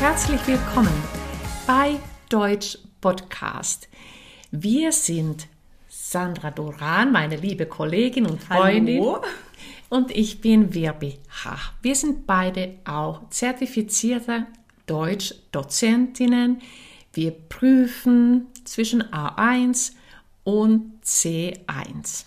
herzlich willkommen bei Deutsch Podcast. Wir sind Sandra Duran, meine liebe Kollegin und Freundin. Hallo. Und ich bin Wirbi Hach. Wir sind beide auch zertifizierte Deutschdozentinnen. Wir prüfen zwischen A1 und C1.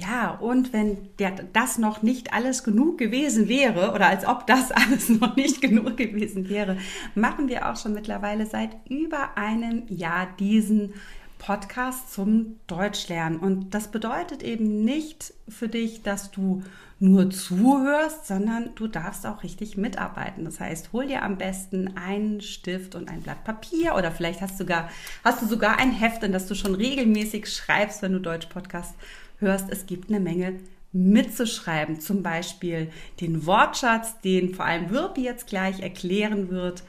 Ja, und wenn der, das noch nicht alles genug gewesen wäre, oder als ob das alles noch nicht genug gewesen wäre, machen wir auch schon mittlerweile seit über einem Jahr diesen Podcast zum Deutschlernen. Und das bedeutet eben nicht für dich, dass du nur zuhörst, sondern du darfst auch richtig mitarbeiten. Das heißt, hol dir am besten einen Stift und ein Blatt Papier oder vielleicht hast, sogar, hast du sogar ein Heft, in das du schon regelmäßig schreibst, wenn du Deutsch-Podcast hörst. Es gibt eine Menge mitzuschreiben, zum Beispiel den Wortschatz, den vor allem Wirpi jetzt gleich erklären wird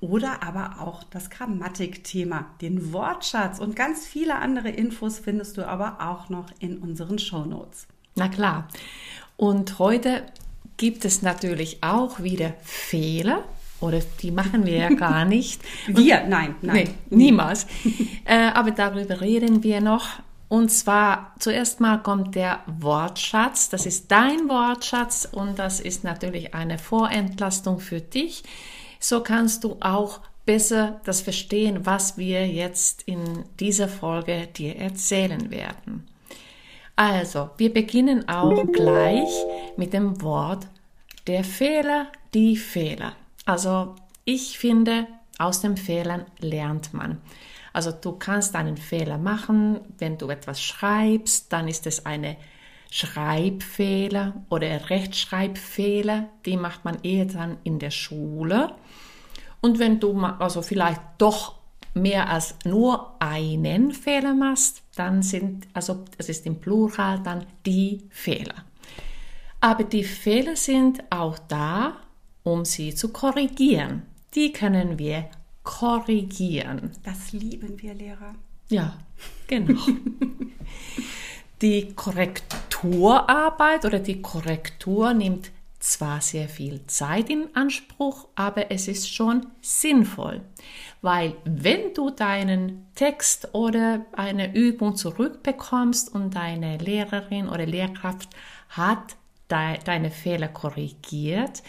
oder aber auch das Grammatikthema, den Wortschatz und ganz viele andere Infos findest du aber auch noch in unseren Shownotes. Na klar. Und heute gibt es natürlich auch wieder Fehler. Oder die machen wir ja gar nicht. wir, nein, nein. Nee, niemals. äh, aber darüber reden wir noch. Und zwar zuerst mal kommt der Wortschatz. Das ist dein Wortschatz und das ist natürlich eine Vorentlastung für dich. So kannst du auch besser das verstehen, was wir jetzt in dieser Folge dir erzählen werden. Also, wir beginnen auch gleich mit dem Wort der Fehler, die Fehler. Also, ich finde, aus den Fehlern lernt man. Also, du kannst einen Fehler machen, wenn du etwas schreibst, dann ist es eine Schreibfehler oder Rechtschreibfehler, die macht man eher dann in der Schule. Und wenn du also vielleicht doch mehr als nur einen Fehler machst, dann sind, also es ist im Plural dann die Fehler. Aber die Fehler sind auch da, um sie zu korrigieren. Die können wir korrigieren. Das lieben wir Lehrer. Ja, genau. die Korrekturarbeit oder die Korrektur nimmt zwar sehr viel Zeit in Anspruch, aber es ist schon sinnvoll, weil wenn du deinen Text oder eine Übung zurückbekommst und deine Lehrerin oder Lehrkraft hat de deine Fehler korrigiert,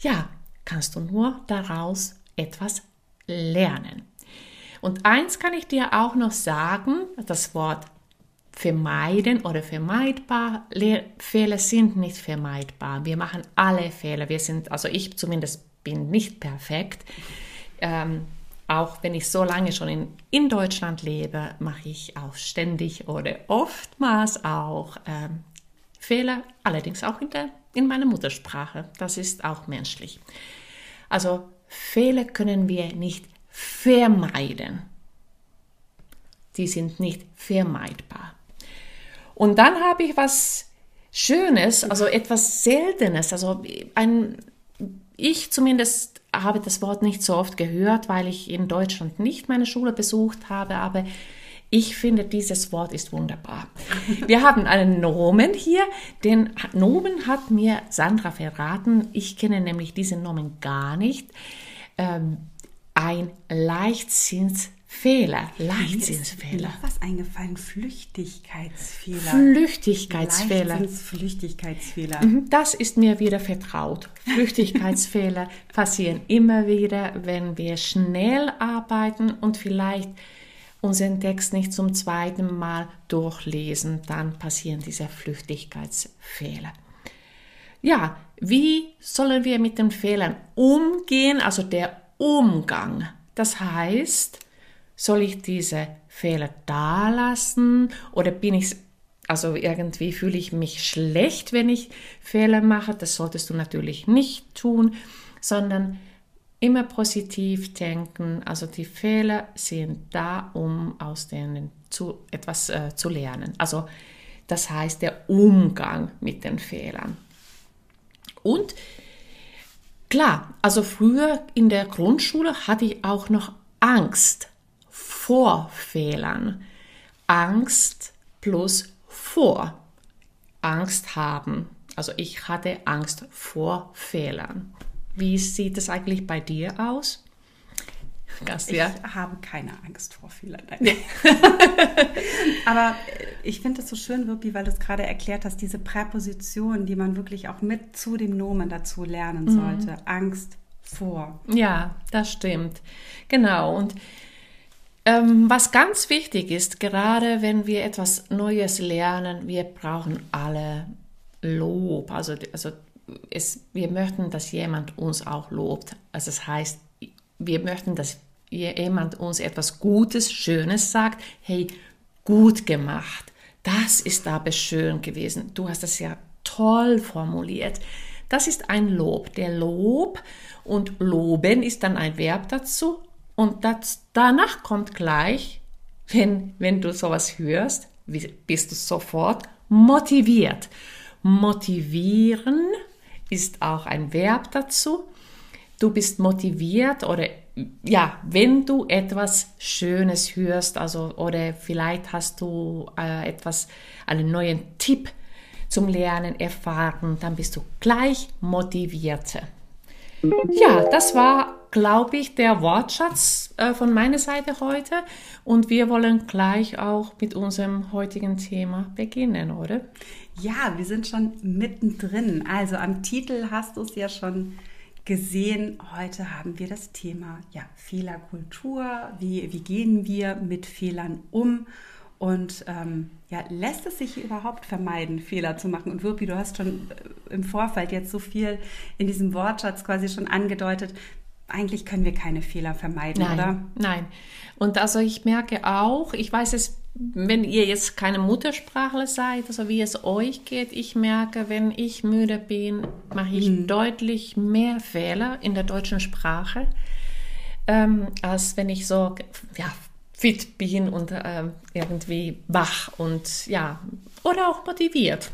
ja, kannst du nur daraus etwas lernen. Und eins kann ich dir auch noch sagen, das Wort vermeiden oder vermeidbar. Fehler sind nicht vermeidbar. Wir machen alle Fehler. Wir sind, also ich zumindest bin nicht perfekt. Ähm, auch wenn ich so lange schon in, in Deutschland lebe, mache ich auch ständig oder oftmals auch ähm, Fehler, allerdings auch in, der, in meiner Muttersprache. Das ist auch menschlich. Also Fehler können wir nicht vermeiden. Die sind nicht vermeidbar. Und dann habe ich was Schönes, also etwas Seltenes, also ein, ich zumindest habe das Wort nicht so oft gehört, weil ich in Deutschland nicht meine Schule besucht habe, aber ich finde, dieses Wort ist wunderbar. Wir haben einen Nomen hier. Den Nomen hat mir Sandra verraten. Ich kenne nämlich diesen Nomen gar nicht. Ähm, ein Leichtsinns Fehler, Leichtsinnsfehler. Mir was eingefallen, Flüchtigkeitsfehler. Flüchtigkeitsfehler. Flüchtigkeitsfehler. Mhm, das ist mir wieder vertraut. Flüchtigkeitsfehler passieren immer wieder, wenn wir schnell arbeiten und vielleicht unseren Text nicht zum zweiten Mal durchlesen, dann passieren diese Flüchtigkeitsfehler. Ja, wie sollen wir mit den Fehlern umgehen? Also der Umgang. Das heißt, soll ich diese Fehler da lassen oder bin ich also irgendwie fühle ich mich schlecht, wenn ich Fehler mache. Das solltest du natürlich nicht tun, sondern immer positiv denken. Also die Fehler sind da, um aus denen zu, etwas äh, zu lernen. Also das heißt der Umgang mit den Fehlern. Und klar, also früher in der Grundschule hatte ich auch noch Angst vor Fehlern. Angst plus vor. Angst haben. Also ich hatte Angst vor Fehlern. Wie sieht es eigentlich bei dir aus? Kannst ich habe keine Angst vor Fehlern. Nee. Aber äh, ich finde es so schön, Wirpi, weil du es gerade erklärt hast, diese Präposition, die man wirklich auch mit zu dem Nomen dazu lernen mhm. sollte. Mhm. Angst vor. Ja, das stimmt. Genau. Und ähm, was ganz wichtig ist, gerade wenn wir etwas Neues lernen, wir brauchen alle Lob. Also, also es, wir möchten, dass jemand uns auch lobt. Also das heißt, wir möchten, dass jemand uns etwas Gutes, Schönes sagt. Hey, gut gemacht. Das ist aber schön gewesen. Du hast das ja toll formuliert. Das ist ein Lob. Der Lob und loben ist dann ein Verb dazu. Und das, danach kommt gleich, wenn, wenn du sowas hörst, bist du sofort motiviert. Motivieren ist auch ein Verb dazu. Du bist motiviert oder ja, wenn du etwas Schönes hörst, also oder vielleicht hast du äh, etwas, einen neuen Tipp zum Lernen erfahren, dann bist du gleich motiviert. Ja, das war, glaube ich, der Wortschatz äh, von meiner Seite heute und wir wollen gleich auch mit unserem heutigen Thema beginnen, oder? Ja, wir sind schon mittendrin. Also am Titel hast du es ja schon gesehen. Heute haben wir das Thema ja, Fehlerkultur. Wie, wie gehen wir mit Fehlern um? Und ähm, ja, lässt es sich überhaupt vermeiden, Fehler zu machen? Und Wirpi, du hast schon äh, im Vorfeld jetzt so viel in diesem Wortschatz quasi schon angedeutet. Eigentlich können wir keine Fehler vermeiden, nein, oder? Nein. Und also ich merke auch, ich weiß es wenn ihr jetzt keine Muttersprachler seid, also wie es euch geht, ich merke, wenn ich müde bin, mache ich mhm. deutlich mehr Fehler in der deutschen Sprache, ähm, als wenn ich so ja, fit bin und ähm, irgendwie wach und ja, oder auch motiviert.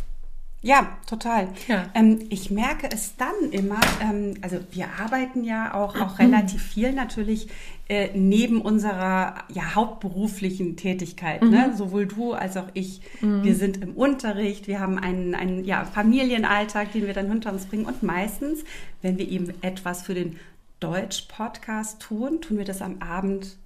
Ja, total. Ja. Ähm, ich merke es dann immer, ähm, also wir arbeiten ja auch, auch relativ viel natürlich äh, neben unserer ja, hauptberuflichen Tätigkeit. Ne? Mhm. Ne? Sowohl du als auch ich. Mhm. Wir sind im Unterricht, wir haben einen, einen ja, Familienalltag, den wir dann hinter uns bringen. Und meistens, wenn wir eben etwas für den Deutsch-Podcast tun, tun wir das am Abend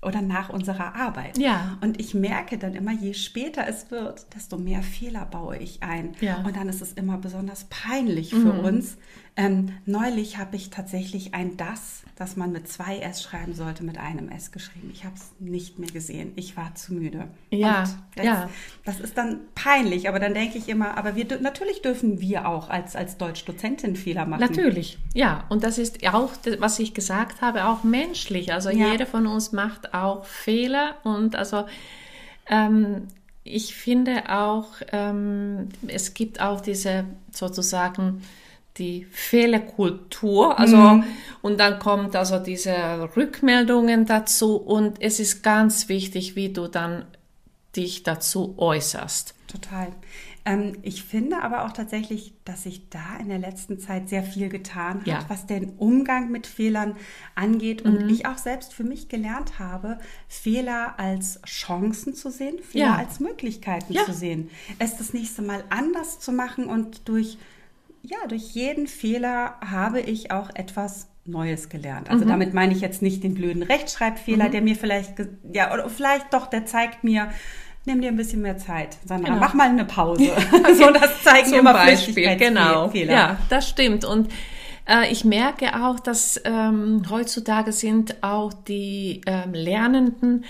oder nach unserer Arbeit. Ja. Und ich merke dann immer, je später es wird, desto mehr Fehler baue ich ein. Ja. Und dann ist es immer besonders peinlich für mhm. uns. Ähm, neulich habe ich tatsächlich ein Das, das man mit zwei S schreiben sollte, mit einem S geschrieben. Ich habe es nicht mehr gesehen. Ich war zu müde. Ja, das, ja. Das ist dann peinlich, aber dann denke ich immer, aber wir natürlich dürfen wir auch als, als Deutschdozentin Fehler machen. Natürlich, ja. Und das ist auch, was ich gesagt habe, auch menschlich. Also ja. jeder von uns macht auch Fehler und also ähm, ich finde auch, ähm, es gibt auch diese sozusagen die Fehlerkultur. Also, mhm. und dann kommt also diese Rückmeldungen dazu und es ist ganz wichtig, wie du dann dich dazu äußerst. Total. Ähm, ich finde aber auch tatsächlich, dass sich da in der letzten Zeit sehr viel getan hat, ja. was den Umgang mit Fehlern angeht. Und mhm. ich auch selbst für mich gelernt habe, Fehler als Chancen zu sehen, Fehler ja. als Möglichkeiten ja. zu sehen. Es das nächste Mal anders zu machen und durch ja, durch jeden Fehler habe ich auch etwas Neues gelernt. Also mhm. damit meine ich jetzt nicht den blöden Rechtschreibfehler, mhm. der mir vielleicht, ja, oder vielleicht doch, der zeigt mir, nimm dir ein bisschen mehr Zeit, Sandra, genau. mach mal eine Pause. so, das zeigen Zum immer Beispiel, genau. Fehler. Ja, das stimmt. Und äh, ich merke auch, dass ähm, heutzutage sind auch die ähm, Lernenden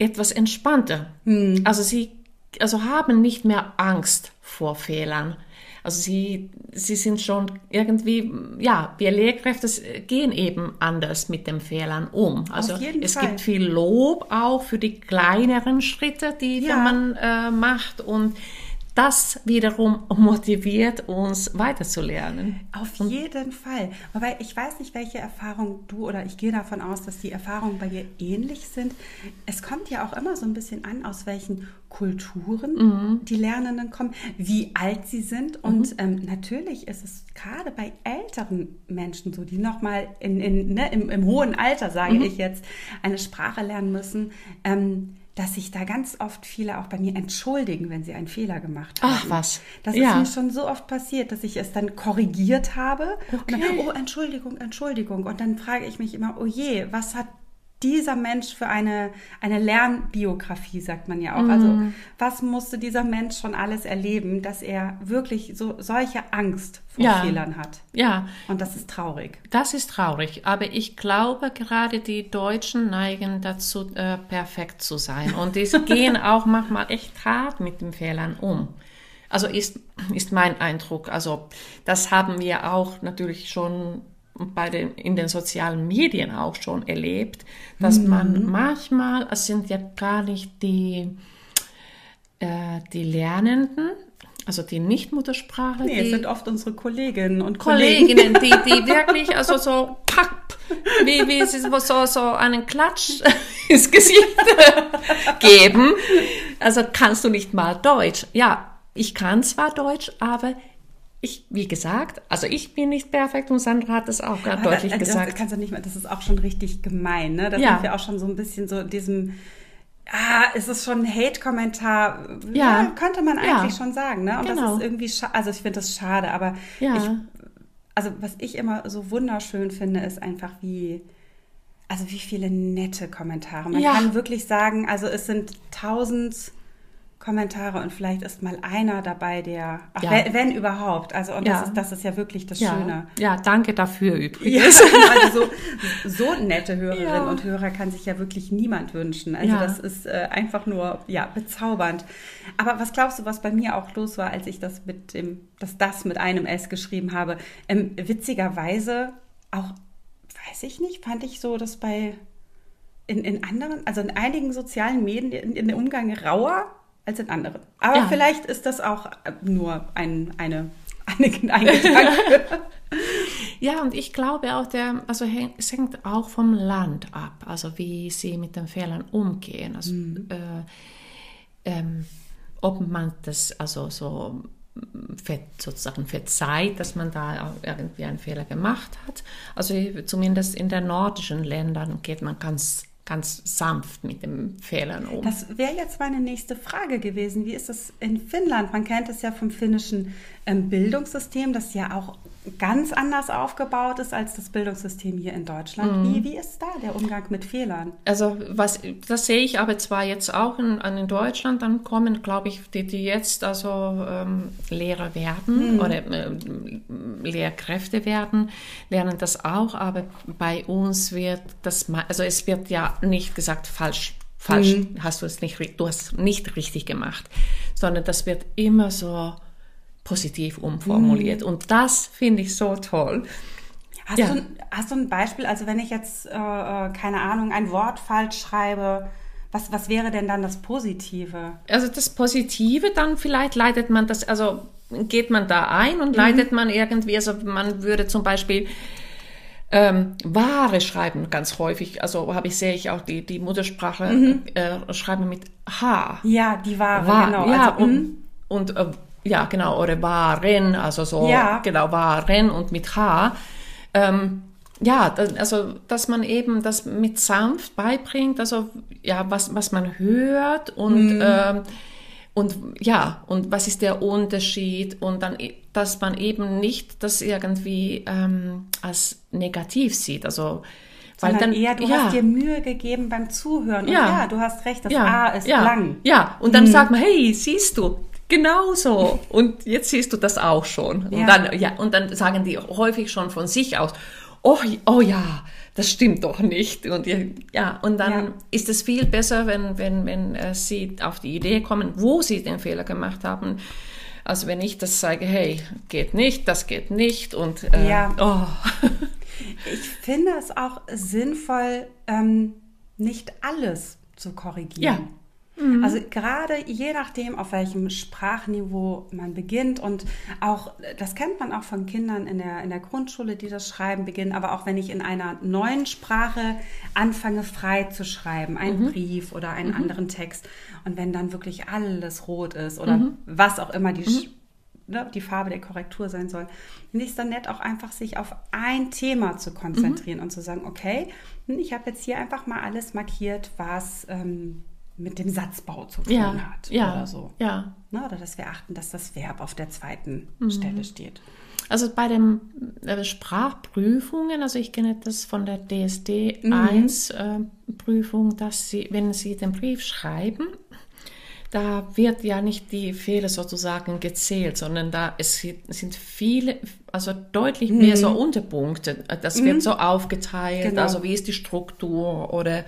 etwas entspannter. Mhm. Also sie also haben nicht mehr Angst vor Fehlern. Also sie, sie sind schon irgendwie, ja, wir Lehrkräfte gehen eben anders mit den Fehlern um. Also es Fall. gibt viel Lob auch für die kleineren Schritte, die ja. man äh, macht und das wiederum motiviert uns weiterzulernen. Auf Und jeden Fall. Wobei ich weiß nicht, welche Erfahrungen du oder ich gehe davon aus, dass die Erfahrungen bei dir ähnlich sind. Es kommt ja auch immer so ein bisschen an, aus welchen Kulturen mhm. die Lernenden kommen, wie alt sie sind. Und mhm. ähm, natürlich ist es gerade bei älteren Menschen so, die nochmal in, in, ne, im, im, hohen Alter, sage mhm. ich jetzt, eine Sprache lernen müssen. Ähm, dass sich da ganz oft viele auch bei mir entschuldigen, wenn sie einen Fehler gemacht haben. Ach was. Das Ja. ist mir schon so oft passiert, dass ich es dann korrigiert habe. Und dann, Okay. oh, Entschuldigung, Entschuldigung. Und dann frage ich mich immer, oh je, was hat dieser Mensch für eine, eine Lernbiografie, sagt man ja auch. Also Mhm. was musste dieser Mensch schon alles erleben, dass er wirklich so solche Angst vor Ja. Fehlern hat. Ja, Und das ist traurig. das ist traurig. Aber ich glaube, gerade die Deutschen neigen dazu, äh, perfekt zu sein. Und die gehen auch manchmal echt hart mit den Fehlern um. Also ist, ist mein Eindruck. Also das haben wir auch natürlich schon bei den, in den sozialen Medien auch schon erlebt, dass man manchmal, es sind ja gar nicht die, äh, die Lernenden, also die Nicht-Muttersprachler, Nee, die es sind oft unsere Kolleginnen und Kollegen. Kolleginnen, die, die wirklich also so papp, wie, wie sie so, so einen Klatsch ins Gesicht geben. Also kannst du nicht mal Deutsch. Ja, ich kann zwar Deutsch, aber ich, wie gesagt, also ich bin nicht perfekt und Sandra hat es auch gerade deutlich das, Das gesagt. kannst du nicht mehr, das ist auch schon richtig gemein, ne? Da Ja. sind wir auch schon so ein bisschen so in diesem, ah, ist es schon ein Hate-Kommentar? Ja. könnte man Ja. eigentlich schon sagen, ne? Und Genau. das ist irgendwie, also ich finde das schade, aber Ja. ich, also was ich immer so wunderschön finde, ist einfach wie, also wie viele nette Kommentare. Man Ja. kann wirklich sagen, also es sind tausend Kommentare und vielleicht ist mal einer dabei, der, ach, Ja. wenn, wenn überhaupt, also und Ja. das, ist, das ist ja wirklich das ja, Schöne. ja, danke dafür übrigens. also so, so nette Hörerinnen und Hörer kann sich ja wirklich niemand wünschen. Also das ist äh, einfach nur ja bezaubernd. Aber was glaubst du, was bei mir auch los war, als ich das mit dem, dass das mit einem S geschrieben habe? Ähm, witzigerweise auch, weiß ich nicht, fand ich so, dass bei in, in anderen, also in einigen sozialen Medien in, in dem Umgang rauer als in anderen. Aber Ja. vielleicht ist das auch äh, nur ein, eine, eine, ein Gedanke. Ja, und ich glaube auch, der, also es hängt auch vom Land ab, also wie sie mit den Fehlern umgehen. Also, äh, ähm, ob man das also so mm, sozusagen verzeiht, dass man da irgendwie einen Fehler gemacht hat. Also zumindest in den nordischen Ländern geht man ganz, ganz sanft mit den Fehlern um. Das wäre jetzt meine nächste Frage gewesen. Wie ist es in Finnland? Man kennt es ja vom finnischen Bildungssystem, das ja auch ganz anders aufgebaut ist als das Bildungssystem hier in Deutschland. Wie, wie ist da der Umgang mit Fehlern? Also was, das sehe ich aber zwar jetzt auch in, in Deutschland, dann kommen, glaube ich, die, die jetzt also ähm, Lehrer werden oder ähm, Lehrkräfte werden, lernen das auch, aber bei uns wird das, also es wird ja nicht gesagt falsch, falsch, hast du es nicht, du hast nicht richtig gemacht, sondern das wird immer so positiv umformuliert und das finde ich so toll. Hast, Ja. du, ein- hast du ein Beispiel? Also wenn ich jetzt, äh, äh, keine Ahnung, ein Wort falsch schreibe, was, was wäre denn dann das Positive? Also das Positive, dann vielleicht leitet man das, also geht man da ein und leitet man irgendwie, also man würde zum Beispiel ähm, Ware schreiben ganz häufig, also habe ich, sehe ich auch die, die Muttersprache äh, schreiben mit H. Ja, die Ware, War, genau. ja, also, und, und äh, ja, genau, oder waren, also so, Ja. genau, waren und mit H. Ähm, ja, also, dass man eben das mit sanft beibringt, also, ja, was, was man hört und, ähm, und, ja, und was ist der Unterschied und dann, e- dass man eben nicht das irgendwie ähm, als negativ sieht, also, weil dann, eher, du ja. hast dir Mühe gegeben beim Zuhören. Und Ja. ja, du hast recht, das ja, A ist ja, lang. Ja, und dann sagt man, hey, siehst du, genau so. Und jetzt siehst du das auch schon. Und Ja. dann, ja, und dann sagen die häufig schon von sich aus, oh, oh ja, das stimmt doch nicht. Und ja, ja und dann Ja. ist es viel besser, wenn, wenn, wenn äh, sie auf die Idee kommen, wo sie den Fehler gemacht haben. Also wenn ich das sage, hey, geht nicht, das geht nicht und äh, Ja. oh. Ich finde es auch sinnvoll, ähm, nicht alles zu korrigieren. Also gerade je nachdem, auf welchem Sprachniveau man beginnt und auch, das kennt man auch von Kindern in der, in der Grundschule, die das Schreiben beginnen, aber auch wenn ich in einer neuen Sprache anfange frei zu schreiben, einen Brief oder einen anderen Text und wenn dann wirklich alles rot ist oder was auch immer die, Sch- ne, die Farbe der Korrektur sein soll, finde ich es dann nett, auch einfach sich auf ein Thema zu konzentrieren und zu sagen, okay, hm, ich habe jetzt hier einfach mal alles markiert, was, ähm, mit dem Satzbau zu tun Ja, hat ja, oder so. ja. Ne? Oder dass wir achten, dass das Verb auf der zweiten Mhm. Stelle steht. Also bei den äh, Sprachprüfungen, also ich kenne das von der DSD Mhm. 1 äh, Prüfung, dass Sie, wenn Sie den Brief schreiben, da wird ja nicht die Fehler sozusagen gezählt, sondern da es sind- viele, also deutlich mehr so Unterpunkte. Das wird so aufgeteilt, Mhm. Genau. also wie ist die Struktur oder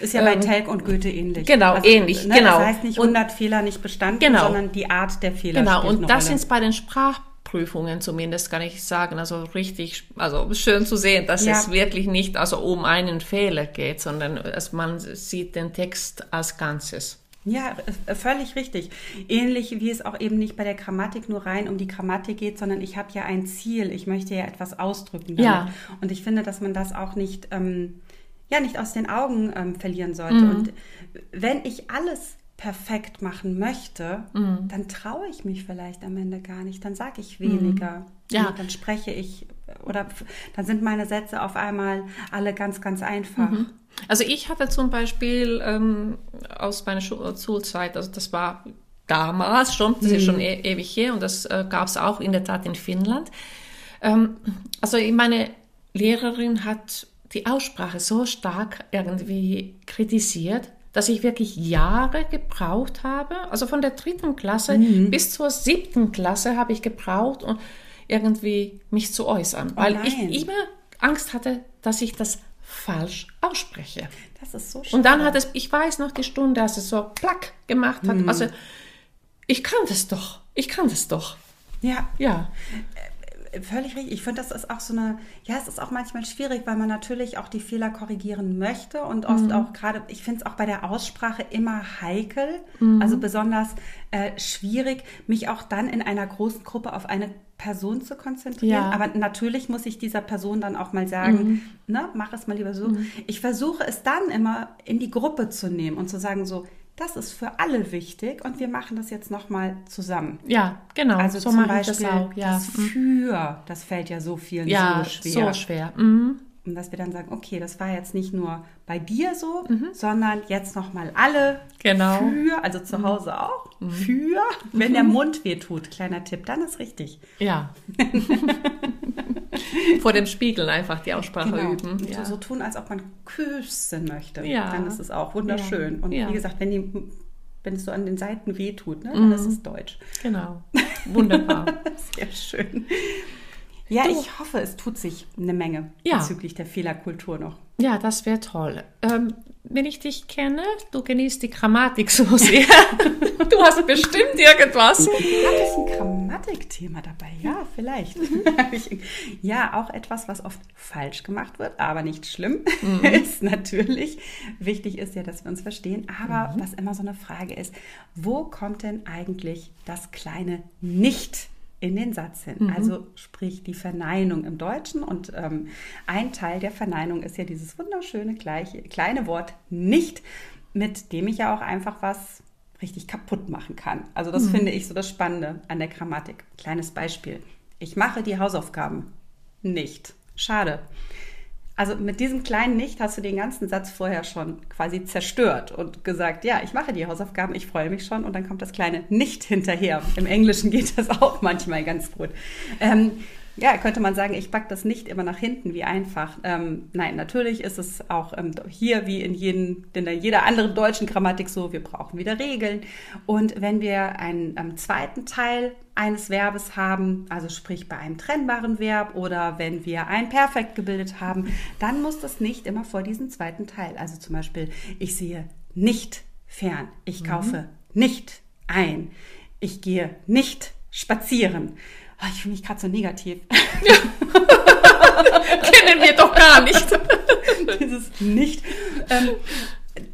Ist ja bei Telk und Goethe ähnlich. Ähm, Also, genau, ähnlich, Ne? genau. Das heißt nicht Und- 100 Fehler nicht bestanden, Genau. sondern die Art der Fehler Genau, und das sind bei den Sprachprüfungen zumindest, kann ich sagen, also richtig, also schön zu sehen, dass Ja. es wirklich nicht also um einen Fehler geht, sondern dass man sieht den Text als Ganzes. Ja, äh, völlig richtig. Ähnlich wie es auch eben nicht bei der Grammatik nur rein um die Grammatik geht, sondern ich habe ja ein Ziel, ich möchte ja etwas ausdrücken. Damit. Ja. Und ich finde, dass man das auch nicht, ähm, ja, nicht aus den Augen ähm, verlieren sollte. Mhm. Und wenn ich alles perfekt machen möchte, Mhm. dann traue ich mich vielleicht am Ende gar nicht. Dann sage ich weniger. Mhm. Ja. Und dann spreche ich oder f- dann sind meine Sätze auf einmal alle ganz, ganz einfach. Also ich hatte zum Beispiel ähm, aus meiner Schu Schulzeit, also das war damals schon, das ist schon e ewig her und das äh, gab es auch in der Tat in Finnland. Ähm, also meine Lehrerin hat die Aussprache so stark irgendwie kritisiert, dass ich wirklich Jahre gebraucht habe. Also von der dritten Klasse bis zur siebten Klasse habe ich gebraucht, um irgendwie mich zu äußern, weil ich immer Angst hatte, dass ich das falsch ausspreche. Das ist so schön. Und dann hat es, ich weiß noch die Stunde, als es so plack gemacht hat. Also ich kann das doch, ich kann das doch. ja, Ja, Völlig richtig. Ich finde, das ist auch so eine, ja, es ist auch manchmal schwierig, weil man natürlich auch die Fehler korrigieren möchte und oft auch gerade, ich finde es auch bei der Aussprache immer heikel, also besonders äh, schwierig, mich auch dann in einer großen Gruppe auf eine Person zu konzentrieren. Ja. Aber natürlich muss ich dieser Person dann auch mal sagen, ne, mach es mal lieber so. Ich versuche es dann immer in die Gruppe zu nehmen und zu sagen so, das ist für alle wichtig und wir machen das jetzt nochmal zusammen. ja, genau. Also so zum Beispiel das auch. Ja, das Mhm. Für, das fällt ja so vielen ja so schwer. so schwer. Mhm. Und dass wir dann sagen, okay, das war jetzt nicht nur bei dir so, Mhm. sondern jetzt nochmal alle Genau. für, also zu Hause auch, für, wenn der Mund weh tut, kleiner Tipp, dann ist richtig. Ja. Vor dem Spiegel einfach die Aussprache Genau. üben. Ja. so, so tun, als ob man küssen möchte. Ja. Dann ist es auch wunderschön. Ja. Und Ja. wie gesagt, wenn, die, wenn es so an den Seiten weh tut, ne, dann ist es Deutsch. Genau. Wunderbar. Sehr schön. Ja, ich hoffe, es tut sich eine Menge Ja. bezüglich der Fehlerkultur noch. Ja, das wäre toll. Ähm, wenn ich dich kenne, du genießt die Grammatik so sehr. du hast bestimmt irgendwas. Hat es ein Grammatikthema dabei? Ja, vielleicht. Ich- ja, auch etwas, was oft falsch gemacht wird, aber nicht schlimm ist natürlich. Wichtig ist ja, dass wir uns verstehen. Aber was immer so eine Frage ist, wo kommt denn eigentlich das kleine Nicht in den Satz hin? Also sprich die Verneinung im Deutschen. Und ähm, ein Teil der Verneinung ist ja dieses wunderschöne gleiche, kleine Wort nicht, mit dem ich ja auch einfach was richtig kaputt machen kann. Also das finde ich so das Spannende an der Grammatik. Kleines Beispiel. Ich mache die Hausaufgaben nicht. Schade. Also mit diesem kleinen Nicht hast du den ganzen Satz vorher schon quasi zerstört und gesagt, ja, ich mache die Hausaufgaben, ich freue mich schon und dann kommt das kleine Nicht hinterher. Im Englischen geht das auch manchmal ganz gut. Ähm, ja, könnte man sagen, ich pack das nicht immer nach hinten, wie einfach. Ähm, nein, natürlich ist es auch ähm, hier wie in, jeden, in jeder anderen deutschen Grammatik so, wir brauchen wieder Regeln. Und wenn wir einen ähm, zweiten Teil eines Verbes haben, also sprich bei einem trennbaren Verb oder wenn wir ein Perfekt gebildet haben, dann muss das nicht immer vor diesem zweiten Teil. Also zum Beispiel, ich sehe nicht fern, ich kaufe nicht ein, ich gehe nicht spazieren. Oh, ich fühle mich gerade so negativ. Kennen wir doch gar nicht. Dieses nicht. Ähm,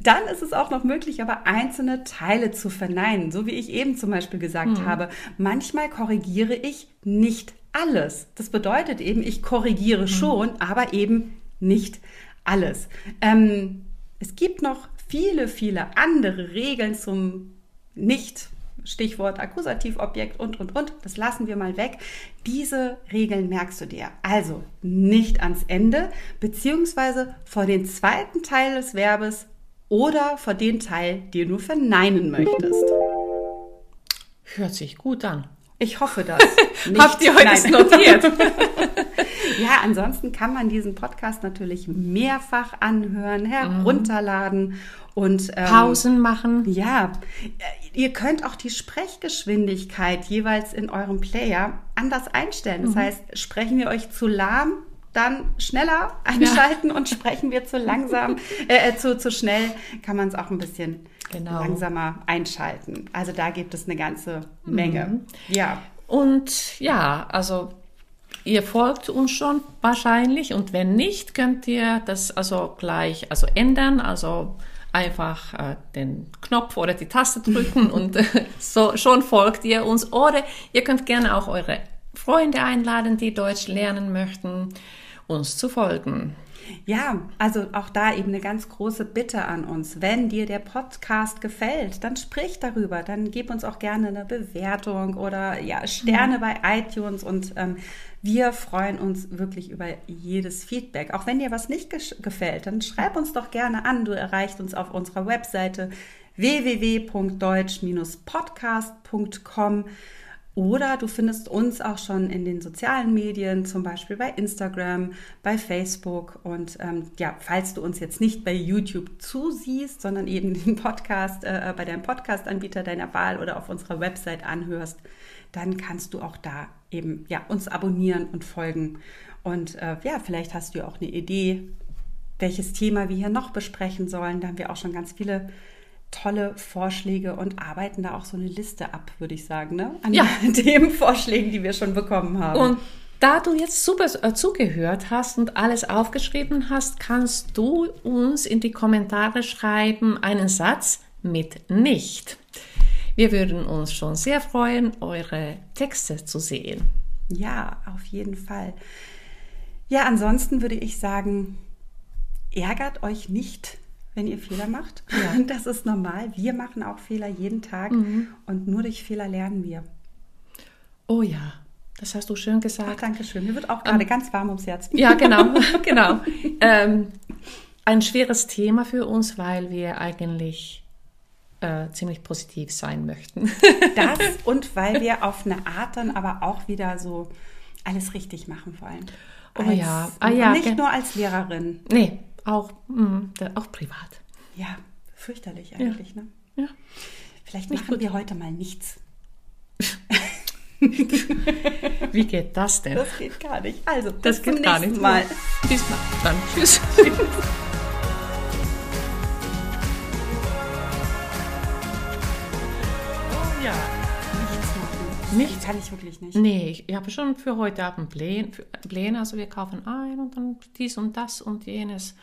dann ist es auch noch möglich, aber einzelne Teile zu verneinen, so wie ich eben zum Beispiel gesagt habe. Manchmal korrigiere ich nicht alles. Das bedeutet eben, ich korrigiere schon, aber eben nicht alles. Ähm, es gibt noch viele, viele andere Regeln zum Nicht. Stichwort Akkusativobjekt und, und, und. Das lassen wir mal weg. Diese Regeln merkst du dir. Also nicht ans Ende, beziehungsweise vor den zweiten Teil des Verbes oder für den Teil, den du verneinen möchtest. Hört sich gut an. Ich hoffe das. Habt ihr heute notiert? ja, ansonsten kann man diesen Podcast natürlich mehrfach anhören, herunterladen und ähm, Pausen machen. Ja, ihr könnt auch die Sprechgeschwindigkeit jeweils in eurem Player anders einstellen. Das mhm. heißt, sprechen wir euch zu lahm, dann schneller einschalten ja. und sprechen wir zu langsam, äh, äh, zu, zu schnell, kann man es auch ein bisschen genau. langsamer einschalten. Also da gibt es eine ganze Menge. Mhm. Ja. Und ja, also ihr folgt uns schon wahrscheinlich und wenn nicht, könnt ihr das also gleich also ändern, also einfach äh, den Knopf oder die Taste drücken und äh, so schon folgt ihr uns oder ihr könnt gerne auch eure Freunde einladen, die Deutsch lernen möchten, uns zu folgen. Ja, also auch da eben eine ganz große Bitte an uns. Wenn dir der Podcast gefällt, dann sprich darüber. Dann gib uns auch gerne eine Bewertung oder ja, Sterne mhm. bei iTunes und ähm, wir freuen uns wirklich über jedes Feedback. Auch wenn dir was nicht gefällt, dann schreib uns doch gerne an. Du erreichst uns auf unserer Webseite www.deutsch-podcast.com. Oder du findest uns auch schon in den sozialen Medien, zum Beispiel bei Instagram, bei Facebook. Und ähm, ja, falls du uns jetzt nicht bei YouTube zusiehst, sondern eben den Podcast äh, bei deinem Podcast-Anbieter deiner Wahl oder auf unserer Website anhörst, dann kannst du auch da eben ja uns abonnieren und folgen. Und äh, ja, vielleicht hast du auch eine Idee, welches Thema wir hier noch besprechen sollen. Da haben wir auch schon ganz viele tolle Vorschläge und arbeiten da auch so eine Liste ab, würde ich sagen, ne? An ja. Themenvorschlägen, die wir schon bekommen haben. Und da du jetzt super äh, zugehört hast und alles aufgeschrieben hast, kannst du uns in die Kommentare schreiben einen Satz mit nicht. Wir würden uns schon sehr freuen, eure Texte zu sehen. Ja, auf jeden Fall. Ja, ansonsten würde ich sagen, ärgert euch nicht wenn ihr Fehler macht. Ja. Das ist normal. Wir machen auch Fehler jeden Tag mhm. und nur durch Fehler lernen wir. Oh ja, das hast du schön gesagt. Ach, danke schön. Mir wird auch gerade ähm, ganz warm ums Herz. Ja, genau, genau. Ähm, ein schweres Thema für uns, weil wir eigentlich äh, ziemlich positiv sein möchten. das und weil wir auf eine Art dann aber auch wieder so alles richtig machen wollen. Oh als, ja. Ah, ja. Nicht nur als Lehrerin. Nee, auch, mh, auch privat. Ja, fürchterlich eigentlich, ja. ne? Ja. Vielleicht Nicht machen gut. wir heute mal nichts. Wie geht das denn? Das geht gar nicht. Also, das geht gar nicht. Mal. Diesmal. Dann tschüss. oh ja. Nichts kann ich wirklich nicht. Nee, ich, ich habe schon für heute Abend Pläne, Pläne, also wir kaufen ein und dann dies und das und jenes.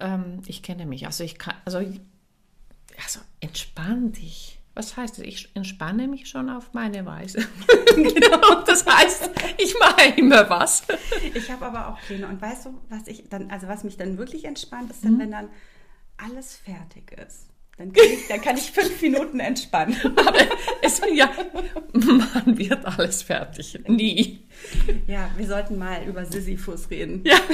Ähm, ich kenne mich, also ich kann, also, also entspann dich. Was heißt das? Ich entspanne mich schon auf meine Weise. genau, das heißt, ich mache immer was. Ich habe aber auch Pläne und weißt du, was ich dann, also was mich dann wirklich entspannt, ist dann, mhm. wenn dann alles fertig ist. Dann kann ich, dann kann ich fünf Minuten entspannen. Aber es ja, man wird alles fertig. Nie. Ja, wir sollten mal über Sisyphus reden. Ja.